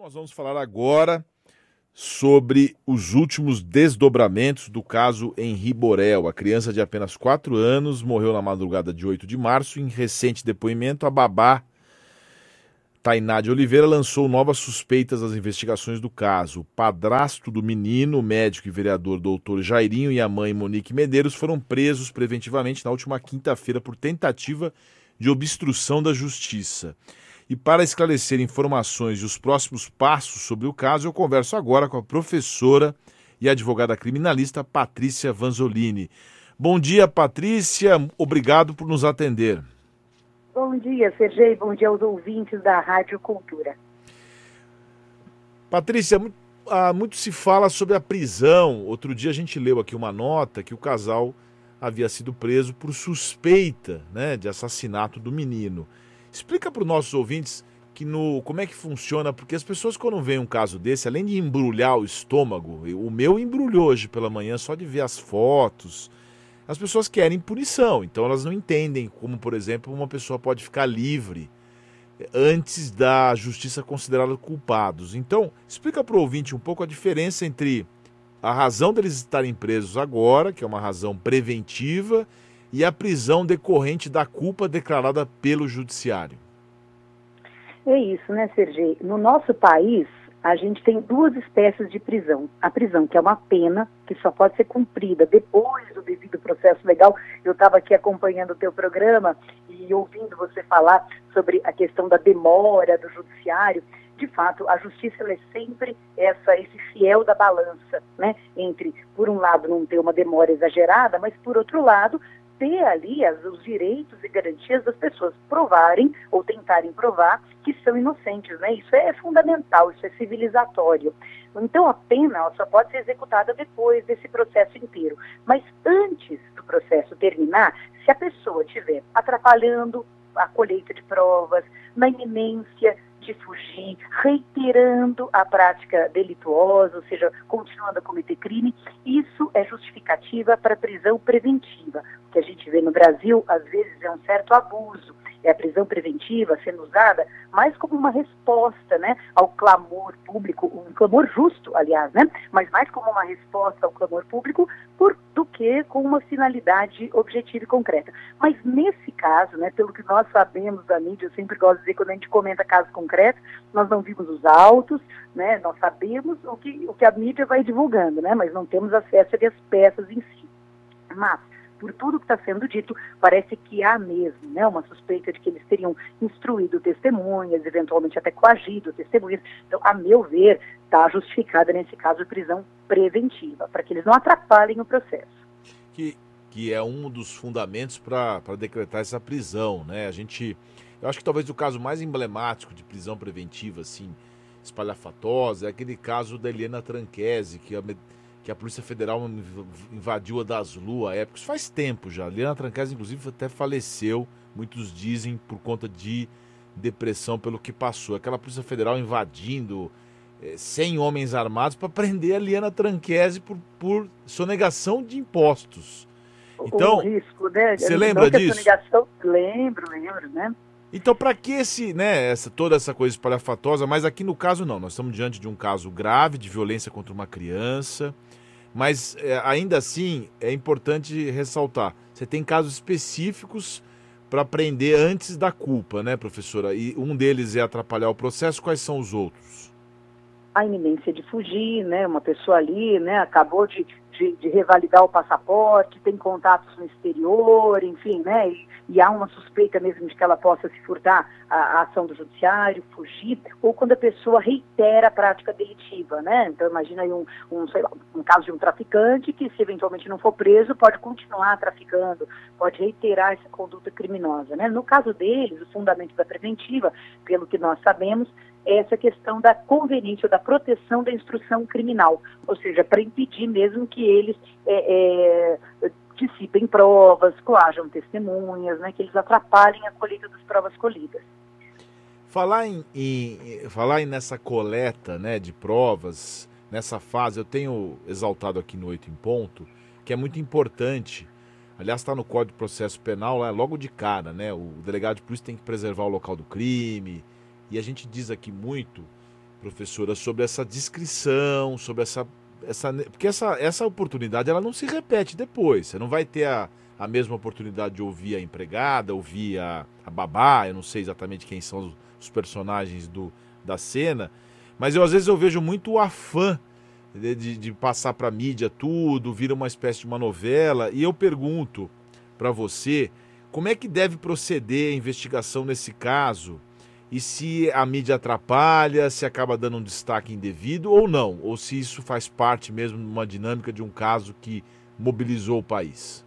nós vamos falar agora sobre os últimos desdobramentos do caso Henri Borel. A criança de apenas 4 anos morreu na madrugada de 8 de março. Em recente depoimento, a babá Tainá de Oliveira lançou novas suspeitas às investigações do caso. O padrasto do menino, médico e vereador doutor Jairinho e a mãe Monique Medeiros foram presos preventivamente na última quinta-feira por tentativa de obstrução da justiça. E para esclarecer informações e os próximos passos sobre o caso, eu converso agora com a professora e advogada criminalista Patrícia Vanzolini. Bom dia, Patrícia. Obrigado por nos atender. Bom dia, Sergei. Bom dia aos ouvintes da Rádio Cultura. Patrícia, ah, muito se fala sobre a prisão. Outro dia a gente leu aqui uma nota que o casal havia sido preso por suspeita né, de assassinato do menino. Explica para os nossos ouvintes que no, como é que funciona, porque as pessoas quando veem um caso desse, além de embrulhar o estômago, o meu embrulhou hoje pela manhã só de ver as fotos, as pessoas querem punição, então elas não entendem como, por exemplo, uma pessoa pode ficar livre antes da justiça considerá-los culpados. Então, explica para o ouvinte um pouco a diferença entre a razão deles estarem presos agora, que é uma razão preventiva, e a prisão decorrente da culpa declarada pelo judiciário. É isso, né, Sergei? No nosso país, a gente tem duas espécies de prisão. A prisão, que é uma pena, que só pode ser cumprida depois do devido processo legal. Eu estava aqui acompanhando o teu programa e ouvindo você falar sobre a questão da demora do judiciário. De fato, a justiça é sempre essa, esse fiel da balança, né? Entre, por um lado, não ter uma demora exagerada, mas, por outro lado, ter ali as, os direitos e garantias das pessoas provarem ou tentarem provar que são inocentes, né? Isso é fundamental, isso é civilizatório. Então a pena só pode ser executada depois desse processo inteiro. Mas antes do processo terminar, se a pessoa estiver atrapalhando a colheita de provas, na iminência de fugir, reiterando a prática delituosa, ou seja, continuando a cometer crime, isso é justificativa para prisão preventiva. Que a gente vê no Brasil, às vezes, é um certo abuso é a prisão preventiva sendo usada mais como uma resposta né, ao clamor público, um clamor justo, aliás, né, mas mais como uma resposta ao clamor público por, do que com uma finalidade objetiva e concreta. Mas nesse caso, né, pelo que nós sabemos da mídia, eu sempre gosto de dizer quando a gente comenta casos concretos, nós não vimos os autos, né, nós sabemos o que, o que a mídia vai divulgando, né, mas não temos acesso às peças em si. Mas por tudo que está sendo dito, parece que há mesmo né, uma suspeita de que eles teriam instruído testemunhas, eventualmente até coagido testemunhas. Então, a meu ver, está justificada nesse caso prisão preventiva, para que eles não atrapalhem o processo. Que, que é um dos fundamentos para decretar essa prisão, né? A gente, eu acho que talvez o caso mais emblemático de prisão preventiva, assim, espalhafatosa, é aquele caso da Helena Tranquese, que a que a Polícia Federal invadiu a das Lua à época. Isso faz tempo já. Liana Trancas, inclusive, até faleceu, muitos dizem, por conta de depressão pelo que passou. Aquela Polícia Federal invadindo é, 100 homens armados para prender a Liana Tranquese por, por sonegação de impostos. Então, o risco, né? Você lembra disso? Sonegação, lembro, lembro, né? Então, para que esse, né, essa, toda essa coisa espalhafatosa? Mas aqui no caso, não. Nós estamos diante de um caso grave de violência contra uma criança. Mas é, ainda assim, é importante ressaltar: você tem casos específicos para prender antes da culpa, né, professora? E um deles é atrapalhar o processo. Quais são os outros? A iminência de fugir, né? Uma pessoa ali, né, acabou de, de, de revalidar o passaporte, tem contatos no exterior, enfim, né? E, e há uma suspeita mesmo de que ela possa se furtar a, ação do judiciário, fugir, ou quando a pessoa reitera a prática delitiva, né? Então imagina aí um, um, lá, um caso de um traficante que se eventualmente não for preso, pode continuar traficando, pode reiterar essa conduta criminosa, né? No caso deles, o fundamento da preventiva, pelo que nós sabemos, essa questão da conveniência, da proteção da instrução criminal, ou seja, para impedir mesmo que eles é, é, dissipem provas, coajam testemunhas, né, que eles atrapalhem a colheita das provas colhidas. Falar em, em, falar em nessa coleta né, de provas, nessa fase, eu tenho exaltado aqui no Oito em Ponto, que é muito importante. Aliás, está no Código de Processo Penal, lá, logo de cara, né? O delegado de polícia tem que preservar o local do crime. E a gente diz aqui muito professora, sobre essa descrição, sobre essa. essa porque essa, essa oportunidade ela não se repete depois. Você não vai ter a, a mesma oportunidade de ouvir a empregada, ouvir a, a babá, eu não sei exatamente quem são os, os personagens do, da cena, mas eu às vezes eu vejo muito o afã de, de, de passar para mídia tudo, vira uma espécie de uma novela, e eu pergunto para você como é que deve proceder a investigação nesse caso e se a mídia atrapalha, se acaba dando um destaque indevido ou não, ou se isso faz parte mesmo de uma dinâmica de um caso que mobilizou o país.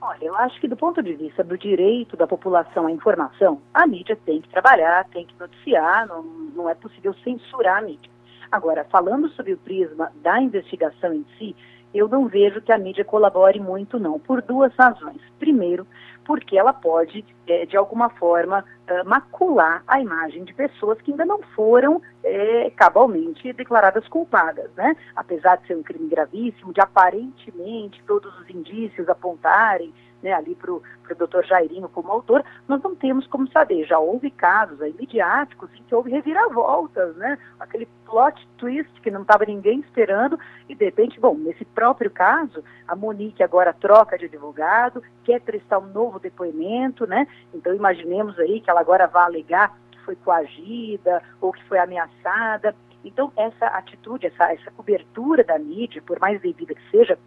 Olha, eu acho que do ponto de vista do direito da população à informação, a mídia tem que trabalhar, tem que noticiar, não, não é possível censurar a mídia. Agora, falando sobre o prisma da investigação em si, eu não vejo que a mídia colabore muito, não, por duas razões. Primeiro, porque ela pode, é, de alguma forma, uh, macular a imagem de pessoas que ainda não foram é, cabalmente declaradas culpadas, né? Apesar de ser um crime gravíssimo, de aparentemente todos os indícios apontarem né, ali para o doutor Jairinho como autor, nós não temos como saber. Já houve casos aí midiáticos em que houve reviravoltas, né? Aquele plot twist que não estava ninguém esperando e de repente, bom, nesse próprio caso, a Monique agora troca de advogado, quer prestar um novo depoimento, né? Então imaginemos aí que ela agora vá alegar que foi coagida ou que foi ameaçada. Então, essa atitude, essa, essa cobertura da mídia, por mais devida que seja,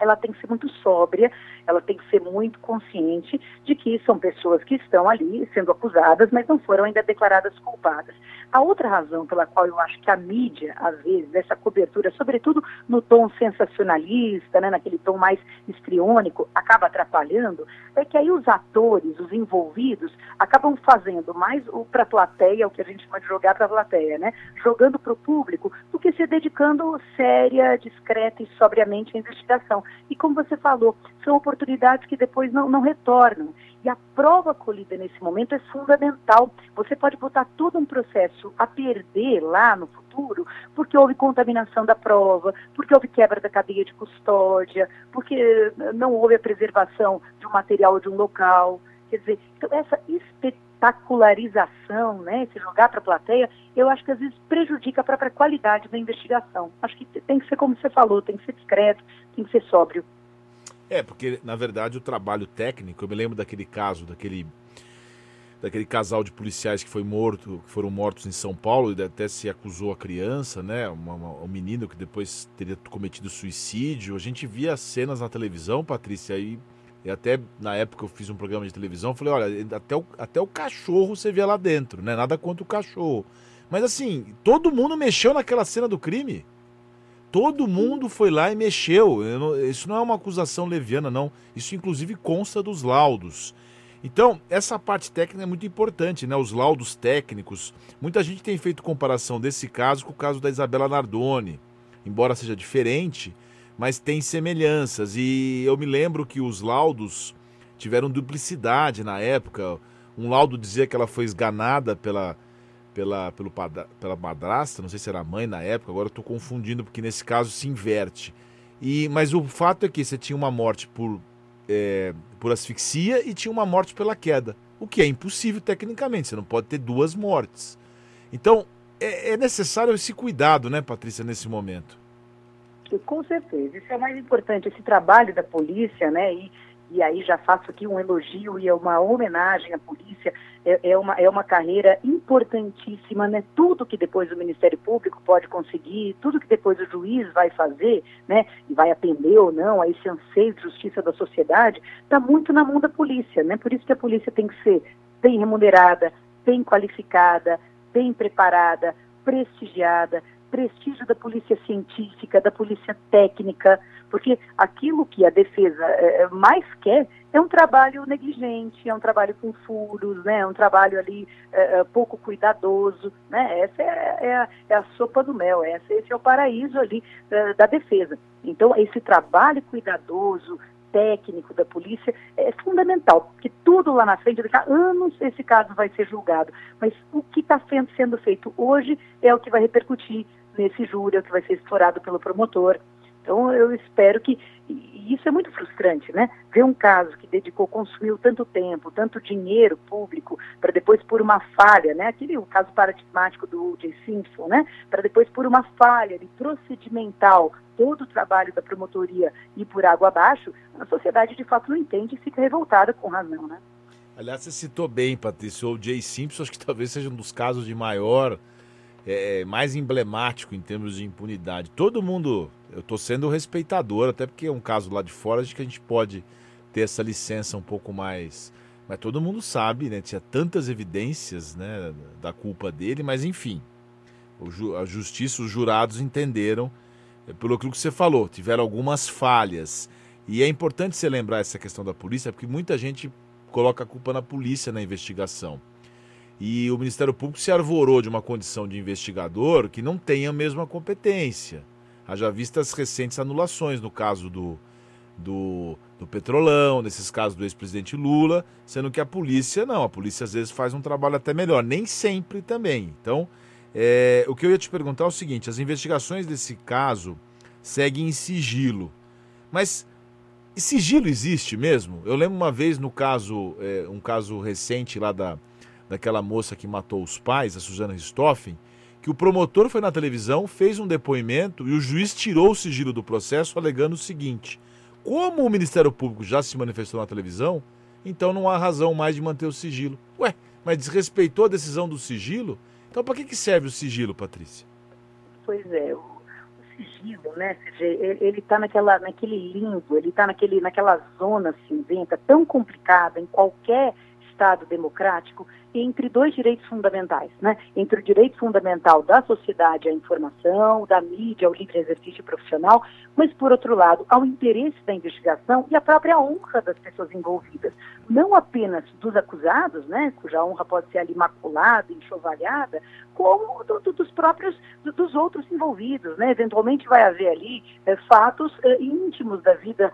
ela tem que ser muito sóbria, ela tem que ser muito consciente de que são pessoas que estão ali sendo acusadas, mas não foram ainda declaradas culpadas. A outra razão pela qual eu acho que a mídia, às vezes, essa cobertura, sobretudo no tom sensacionalista, né, naquele tom mais histriônico, acaba atrapalhando, é que aí os atores, os envolvidos, acabam fazendo mais para a plateia, o que a gente chama de jogar para a plateia, né, jogando para o público, do que se dedicando séria, discreta e sobriamente à investigação. E como você falou, são oportunidades que depois não, não retornam. E a prova colhida nesse momento é fundamental. Você pode botar todo um processo a perder lá no futuro, porque houve contaminação da prova, porque houve quebra da cadeia de custódia, porque não houve a preservação de um material de um local. Quer dizer, então essa espetacularização, né, se jogar para a plateia, eu acho que às vezes prejudica a própria qualidade da investigação. Acho que tem que ser como você falou, tem que ser discreto, tem que ser sóbrio. É, porque na verdade o trabalho técnico, eu me lembro daquele caso, daquele daquele casal de policiais que foi morto, que foram mortos em São Paulo e até se acusou a criança, né, uma, uma, um menino que depois teria cometido suicídio. A gente via cenas na televisão, Patrícia, e, e até na época eu fiz um programa de televisão, falei, olha, até o, até o cachorro você via lá dentro, né, nada contra o cachorro. Mas assim, todo mundo mexeu naquela cena do crime. Todo mundo foi lá e mexeu. Não, isso não é uma acusação leviana, não. Isso, inclusive, consta dos laudos. Então, essa parte técnica é muito importante, né? Os laudos técnicos. Muita gente tem feito comparação desse caso com o caso da Isabela Nardoni. Embora seja diferente, mas tem semelhanças. E eu me lembro que os laudos tiveram duplicidade na época. Um laudo dizia que ela foi esganada pela pela, pelo, pela madrasta, não sei se era mãe na época, agora estou confundindo porque nesse caso se inverte. E, mas o fato é que você tinha uma morte por, é, por asfixia e tinha uma morte pela queda, o que é impossível tecnicamente, você não pode ter duas mortes. Então é, é necessário esse cuidado, né, Patrícia, nesse momento. Com certeza, isso é mais importante, esse trabalho da polícia, né, e e aí já faço aqui um elogio e é uma homenagem à polícia, é, é, uma, é uma carreira importantíssima, né? Tudo que depois o Ministério Público pode conseguir, tudo que depois o juiz vai fazer, né? E vai atender ou não a esse anseio de justiça da sociedade, está muito na mão da polícia, né? Por isso que a polícia tem que ser bem remunerada, bem qualificada, bem preparada, prestigiada, prestígio da polícia científica, da polícia técnica, porque aquilo que a defesa é, mais quer é um trabalho negligente, é um trabalho com furos, né, é um trabalho ali é, pouco cuidadoso, né, essa é, é, a, é, a, sopa do mel, essa, esse é o paraíso ali da defesa. Então, esse trabalho cuidadoso, técnico da polícia é fundamental, porque tudo lá na frente, daqui a anos esse caso vai ser julgado, mas o que está sendo feito hoje é o que vai repercutir nesse júri, que vai ser explorado pelo promotor, Então eu espero que e isso é muito frustrante, né? Ver um caso que dedicou, consumiu tanto tempo, tanto dinheiro público, para depois por uma falha, né? Aquele o caso paradigmático do J. Simpson, né? Para depois por uma falha de procedimental, todo o trabalho da promotoria ir por água abaixo, a sociedade de fato não entende e fica revoltada com razão, né? Aliás, você citou bem, Patrícia, o J. Simpson, acho que talvez seja um dos casos de maior é, é, mais emblemático em termos de impunidade. Todo mundo, eu estou sendo respeitador, até porque é um caso lá de fora, acho que a gente pode ter essa licença um pouco mais. Mas todo mundo sabe, né? Tinha tantas evidências né, da culpa dele, mas enfim, a justiça, os jurados entenderam, é, pelo que você falou, tiveram algumas falhas. E é importante você lembrar essa questão da polícia, porque muita gente coloca a culpa na polícia na investigação. E o Ministério Público se arvorou de uma condição de investigador que não tem a mesma competência. Haja vista as recentes anulações no caso do, do, do Petrolão, nesses casos do ex-presidente Lula, sendo que a polícia não, a polícia às vezes faz um trabalho até melhor, nem sempre também. Então, é, o que eu ia te perguntar é o seguinte: as investigações desse caso seguem em sigilo, mas sigilo existe mesmo? Eu lembro uma vez no caso, é, um caso recente lá da daquela moça que matou os pais, a Suzana Ristoffen, que o promotor foi na televisão, fez um depoimento e o juiz tirou o sigilo do processo, alegando o seguinte: como o Ministério Público já se manifestou na televisão, então não há razão mais de manter o sigilo. Ué, mas desrespeitou a decisão do sigilo? Então para que, que serve o sigilo, Patrícia? Pois é, o, o sigilo, né, ele está naquela, naquele limbo, ele está naquele, naquela zona cinzenta tão complicada em qualquer Estado democrático entre dois direitos fundamentais, né? Entre o direito fundamental da sociedade à informação, da mídia ao livre exercício profissional, mas por outro lado, ao interesse da investigação e à própria honra das pessoas envolvidas, não apenas dos acusados, né? Cuja honra pode ser ali maculada, enxovalhada, como do, do, dos próprios do, dos outros envolvidos, né? Eventualmente vai haver ali é, fatos é, íntimos da vida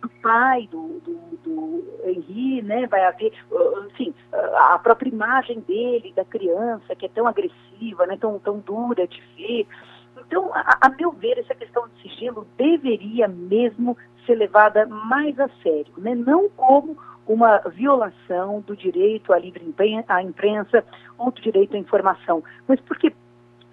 do pai, do, do, do Henri, né? Vai haver, uh, enfim, uh, a própria imagem dele, da criança, que é tão agressiva, né? Tão, tão dura de ver. Então, a, a meu ver, essa questão de sigilo deveria mesmo ser levada mais a sério, né? Não como uma violação do direito à livre imprensa ou do direito à informação, mas porque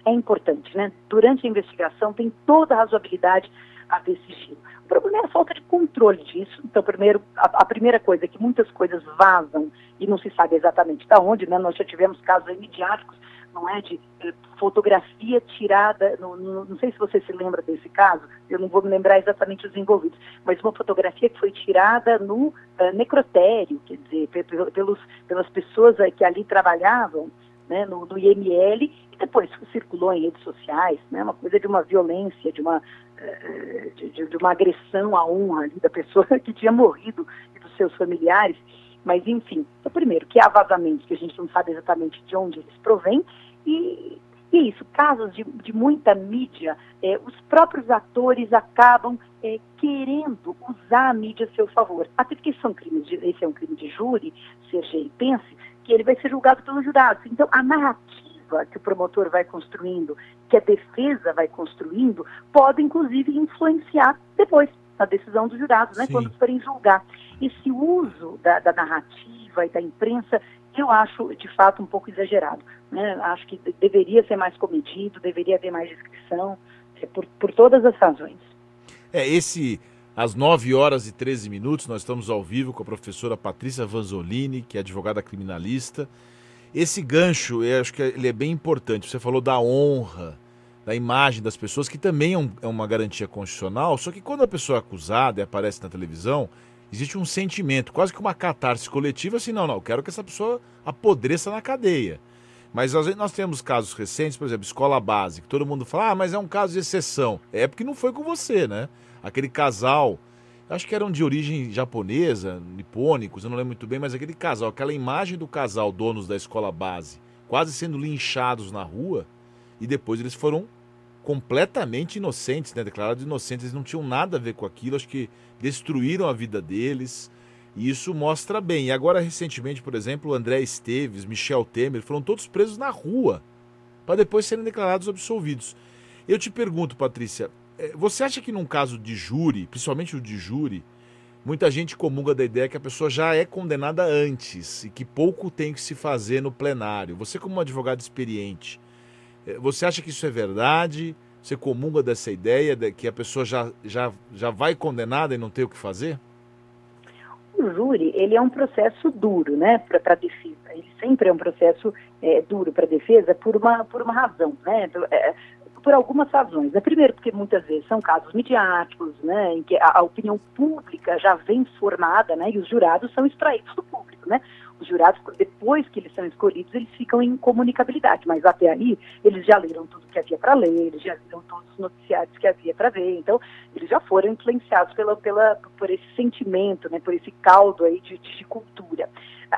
é importante, né? Durante a investigação tem toda a razoabilidade a ter sigilo. O problema é a falta de controle disso. Então, primeiro, a, a, primeira coisa é que muitas coisas vazam e não se sabe exatamente de onde, né? Nós já tivemos casos midiáticos não é, de eh, fotografia tirada, no, no, não sei se você se lembra desse caso, eu não vou me lembrar exatamente os envolvidos, mas uma fotografia que foi tirada no uh, necrotério, quer dizer, pelos, pelas pessoas que ali trabalhavam, né, no, no IML, e depois circulou em redes sociais, né, uma coisa de uma violência, de uma, de, de, uma agressão à honra ali, da pessoa que tinha morrido e dos seus familiares. Mas, enfim, então, primeiro, que há vazamentos que a gente não sabe exatamente de onde eles provêm, e, e isso, casos de, de muita mídia, é, os próprios atores acabam é, querendo usar a mídia a seu favor. Até porque são crimes de, esse é um crime de júri, Sergei, pense que ele vai ser julgado pelos jurados. Então, a narrativa que o promotor vai construindo, que a defesa vai construindo, pode inclusive influenciar depois na decisão dos jurados, né, quando forem julgar. Esse uso da, da narrativa e da imprensa eu acho de fato um pouco exagerado. Né? Acho que deveria ser mais comedido, deveria haver mais descrição, é, por, por todas as razões. É, esse, às 9 horas e 13 minutos, nós estamos ao vivo com a professora Patrícia Vanzolini, que é advogada criminalista. Esse gancho, eu acho que ele é bem importante. Você falou da honra, da imagem das pessoas, que também é, um, é uma garantia constitucional, só que quando a pessoa é acusada e aparece na televisão, existe um sentimento, quase que uma catarse coletiva, assim, não, não, eu quero que essa pessoa apodreça na cadeia. Mas nós temos casos recentes, por exemplo, escola básica, todo mundo fala, ah, mas é um caso de exceção. É porque não foi com você, né? Aquele casal, acho que eram de origem japonesa, nipônicos, eu não lembro muito bem, mas aquele casal, aquela imagem do casal, donos da escola base, quase sendo linchados na rua, e depois eles foram completamente inocentes, né? Declarados inocentes, eles não tinham nada a ver com aquilo, acho que destruíram a vida deles. E isso mostra bem. E agora, recentemente, por exemplo, André Esteves, Michel Temer, foram todos presos na rua para depois serem declarados absolvidos. Eu te pergunto, Patrícia, você acha que num caso de júri, principalmente o de júri, muita gente comunga da ideia que a pessoa já é condenada antes e que pouco tem que se fazer no plenário. Você, como um advogado experiente, é, você acha que isso é verdade? Você comunga dessa ideia de que a pessoa já, já, já vai condenada e não tem o que fazer? O júri, ele é um processo duro, né, para a defesa. Ele sempre é um processo é, duro para a defesa por uma, por uma razão, né? É, por algumas razões. Né? Primeiro, porque muitas vezes são casos midiáticos, né, em que a, a, opinião pública já vem formada, né, e os jurados são extraídos do público, né. Os jurados, depois que eles são escolhidos, eles ficam em comunicabilidade, mas até aí eles já leram tudo que havia para ler, eles já viram todos os noticiários que havia para ver, então eles já foram influenciados pela, pela, por esse sentimento, né, por esse caldo aí de, de cultura.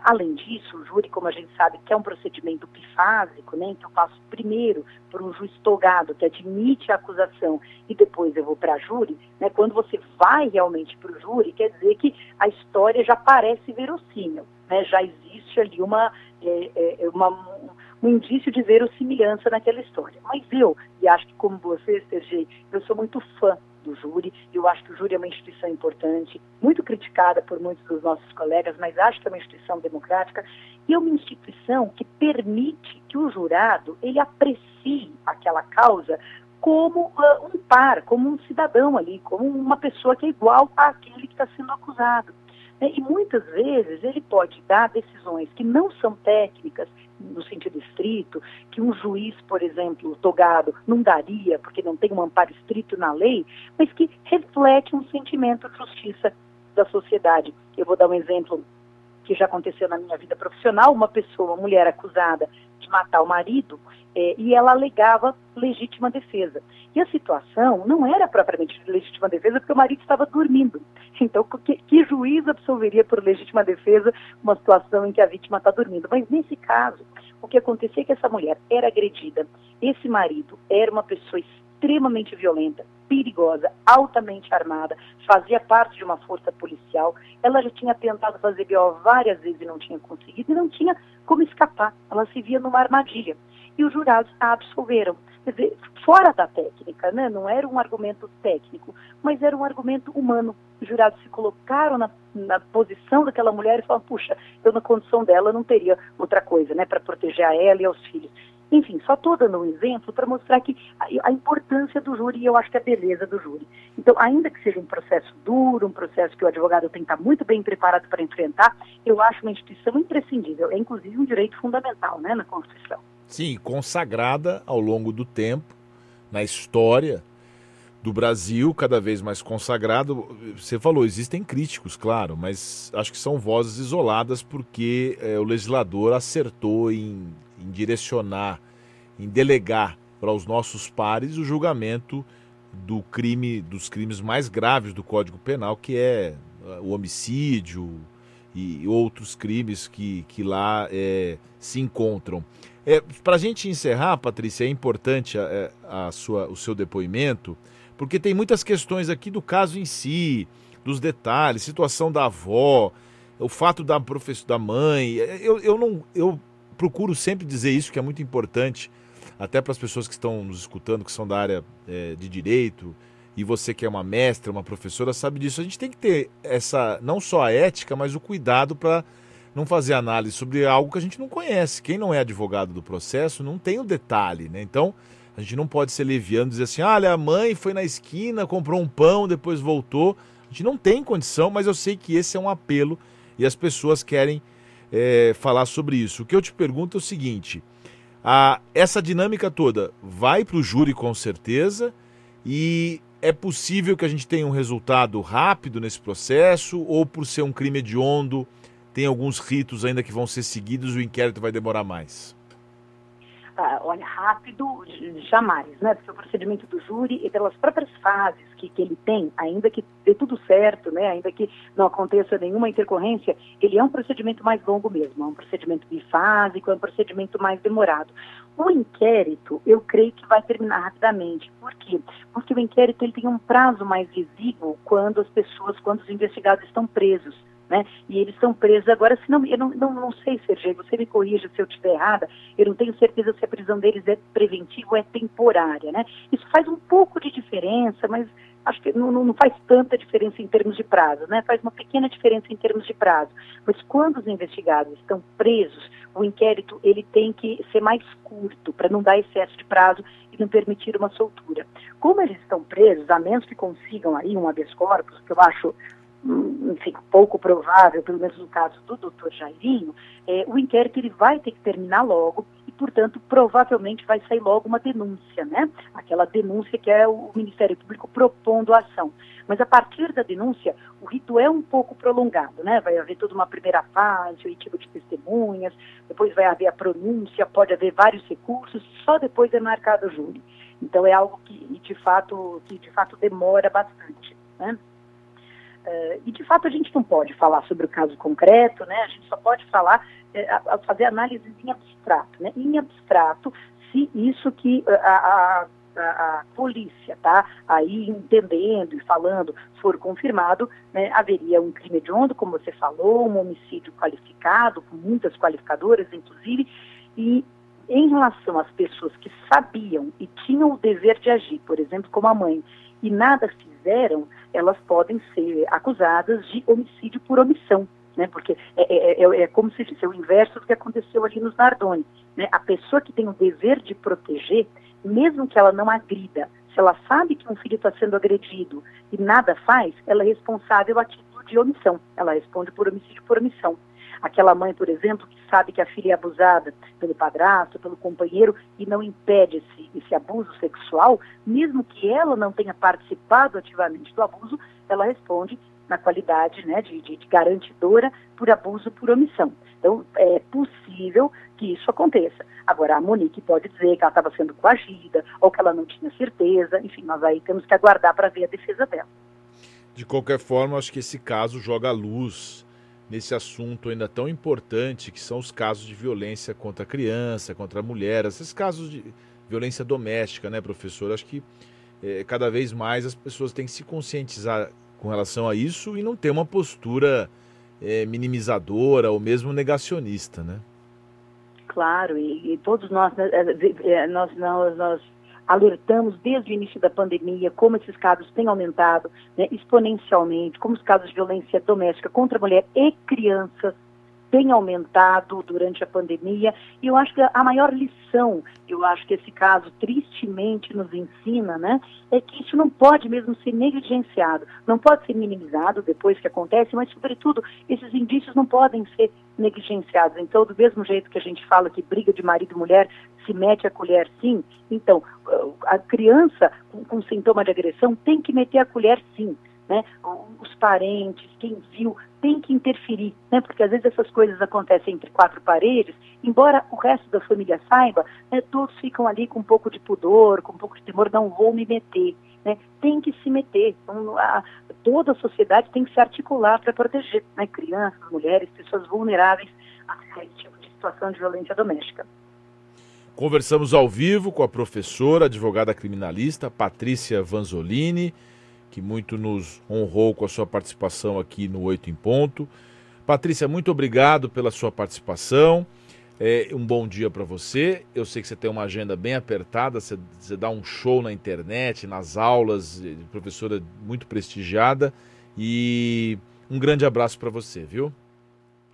Além disso, o júri, como a gente sabe, que é um procedimento bifásico, né, então eu passo primeiro por um juiz togado que admite a acusação e depois eu vou para júri, né, quando você vai realmente para o júri, quer dizer que a história já parece verossímil, né, já existe ali uma, é, é, é uma um indício de verossimilhança naquela história. Mas eu, e acho que como você, Sergei, eu sou muito fã do júri. Eu acho que o júri é uma instituição importante, muito criticada por muitos dos nossos colegas, mas acho que é uma instituição democrática e é uma instituição que permite que o jurado ele aprecie aquela causa como uh, um par, como um cidadão ali, como uma pessoa que é igual àquele que está sendo acusado. Né? E muitas vezes ele pode dar decisões que não são técnicas, no sentido estrito, que um juiz, por exemplo, togado, não daria, porque não tem um amparo estrito na lei, mas que reflete um sentimento de justiça da sociedade. Eu vou dar um exemplo que já aconteceu na minha vida profissional, uma pessoa, uma mulher acusada de matar o marido, é, e ela alegava legítima defesa. E a situação não era propriamente legítima defesa, porque o marido estava dormindo. Então, que, que juiz absolveria por legítima defesa uma situação em que a vítima está dormindo? Mas nesse caso, o que acontecia é que essa mulher era agredida, esse marido era uma pessoa extremamente violenta, perigosa, altamente armada, fazia parte de uma força policial. Ela já tinha tentado fazer BO várias vezes e não tinha conseguido, e não tinha como escapar. Ela se via numa armadilha. E os jurados a absolveram. Quer dizer, fora da técnica, né? não era um argumento técnico, mas era um argumento humano. Os jurados se colocaram na, na posição daquela mulher e falaram, puxa, eu na condição dela não teria outra coisa, né, para proteger a ela e aos filhos. Enfim, só estou dando um exemplo para mostrar que a, a, importância do júri e eu acho que a beleza do júri. Então, ainda que seja um processo duro, um processo que o advogado tem que estar muito bem preparado para enfrentar, eu acho uma instituição imprescindível. É inclusive um direito fundamental né, na Constituição. Sim, consagrada ao longo do tempo, na história do Brasil, cada vez mais consagrado. Você falou, existem críticos, claro, mas acho que são vozes isoladas porque é, o legislador acertou em, em direcionar, em delegar para os nossos pares o julgamento do crime, dos crimes mais graves do Código Penal, que é eh, o homicídio e outros crimes que, que lá é, se encontram. É, Para a gente encerrar, Patrícia, é importante a, é, a, sua, o seu depoimento, porque tem muitas questões aqui do caso em si, dos detalhes, situação da avó, o fato da professora, da mãe. Eu, eu, não, eu procuro sempre dizer isso, que é muito importante, até para as pessoas que estão nos escutando, que são da área é, de direito, e você que é uma mestra, uma professora, sabe disso. A gente tem que ter essa, não só a ética, mas o cuidado para não fazer análise sobre algo que a gente não conhece. Quem não é advogado do processo não tem o detalhe, né? Então, a gente não pode ser leviano e dizer assim: olha, a mãe foi na esquina, comprou um pão, depois voltou. A gente não tem condição, mas eu sei que esse é um apelo e as pessoas querem é, falar sobre isso. O que eu te pergunto é o seguinte: a, essa dinâmica toda vai para o júri com certeza e é possível que a gente tenha um resultado rápido nesse processo ou por ser um crime hediondo tem alguns ritos ainda que vão ser seguidos, o inquérito vai demorar mais? Ah, olha, rápido, jamais, né? Porque o procedimento do júri e pelas próprias fases que, que ele tem, ainda que dê tudo certo, né? Ainda que não aconteça nenhuma intercorrência, ele é um procedimento mais longo mesmo, é um procedimento bifásico, é um procedimento mais demorado. O inquérito, eu creio que vai terminar rapidamente. Por quê? Porque o inquérito ele tem um prazo mais exíguo quando as pessoas, quando os investigados estão presos né? E eles estão presos agora, se não, eu não, não, não sei, Sergei, você me corrija se eu estiver errada, eu não tenho certeza se a prisão deles é preventiva ou é temporária, né? Isso faz um pouco de diferença, mas acho que não, não, faz tanta diferença em termos de prazo, né? Faz uma pequena diferença em termos de prazo. Mas quando os investigados estão presos, o inquérito ele tem que ser mais curto para não dar excesso de prazo e não permitir uma soltura. Como eles estão presos, a menos que consigam aí um habeas corpus, que eu acho enfim, pouco provável, pelo menos no caso do doutor Jairinho, é, o inquérito ele vai ter que terminar logo portanto, provavelmente vai sair logo uma denúncia, né? Aquela denúncia que é o Ministério Público propondo a ação. Mas a partir da denúncia, o rito é um pouco prolongado, né? Vai haver toda uma primeira fase, o tipo de testemunhas, depois vai haver a pronúncia, pode haver vários recursos, só depois é marcado o júri. Então é algo que de fato, que de fato demora bastante, né? Uh, e de fato a gente não pode falar sobre o caso concreto, né? A gente só pode falar, uh, fazer análises em abstrato, né? Em abstrato, se isso que uh, a, a, a, polícia tá aí entendendo e falando for confirmado, né, haveria um crime hediondo, como você falou, um homicídio qualificado, com muitas qualificadoras, inclusive, e em relação às pessoas que sabiam e tinham o dever de agir, por exemplo, como a mãe, e nada fizeram, elas podem ser acusadas de homicídio por omissão. Né, porque é, é, é, é como se fosse o inverso do que aconteceu ali nos Nardoni. Né? A pessoa que tem o dever de proteger, mesmo que ela não agrida, se ela sabe que um filho está sendo agredido e nada faz, ela é responsável a título de omissão. Ela responde por homicídio por omissão. Aquela mãe, por exemplo, que sabe que a filha é abusada pelo padrasto, pelo companheiro e não impede esse, esse abuso sexual, mesmo que ela não tenha participado ativamente do abuso, ela responde na qualidade né, de, de, de garantidora por abuso por omissão. Então, é possível que isso aconteça. Agora, a Monique pode dizer que ela estava sendo coagida ou que ela não tinha certeza. Enfim, nós aí temos que aguardar para ver a defesa dela. De qualquer forma, acho que esse caso joga luz nesse assunto ainda tão importante que são os casos de violência contra a criança, contra a mulher, esses casos de violência doméstica, né, professor? Acho que é, cada vez mais as pessoas têm que se conscientizar com relação a isso e não ter uma postura é, minimizadora ou mesmo negacionista, né? Claro, e, e todos nós, né, é, nós, nós, nós alertamos desde o início da pandemia como esses casos têm aumentado né, exponencialmente, como os casos de violência doméstica contra a mulher e crianças tem aumentado durante a pandemia e eu acho que a maior lição, eu acho que esse caso tristemente nos ensina, né, é que isso não pode mesmo ser negligenciado, não pode ser minimizado depois que acontece, mas sobretudo esses indícios não podem ser negligenciados. Então, do mesmo jeito que a gente fala que briga de marido e mulher se mete a colher sim, então a criança com, com sintoma de agressão tem que meter a colher sim né? Os parentes, quem viu, tem que interferir, né? Porque às vezes essas coisas acontecem entre quatro paredes, embora o resto da família saiba, né, todos ficam ali com um pouco de pudor, com um pouco de temor, não vou me meter. Né? Tem que se meter. Então, a, toda a sociedade tem que se articular para proteger né? crianças, mulheres, pessoas vulneráveis a esse tipo de situação de violência doméstica. Conversamos ao vivo com a professora, advogada criminalista Patrícia Vanzolini que muito nos honrou com a sua participação aqui no Oito em Ponto. Patrícia, muito obrigado pela sua participação. É, um bom dia para você. Eu sei que você tem uma agenda bem apertada, você, você dá um show na internet, nas aulas, professora muito prestigiada. E um grande abraço para você, viu?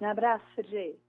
Um abraço, Sergei.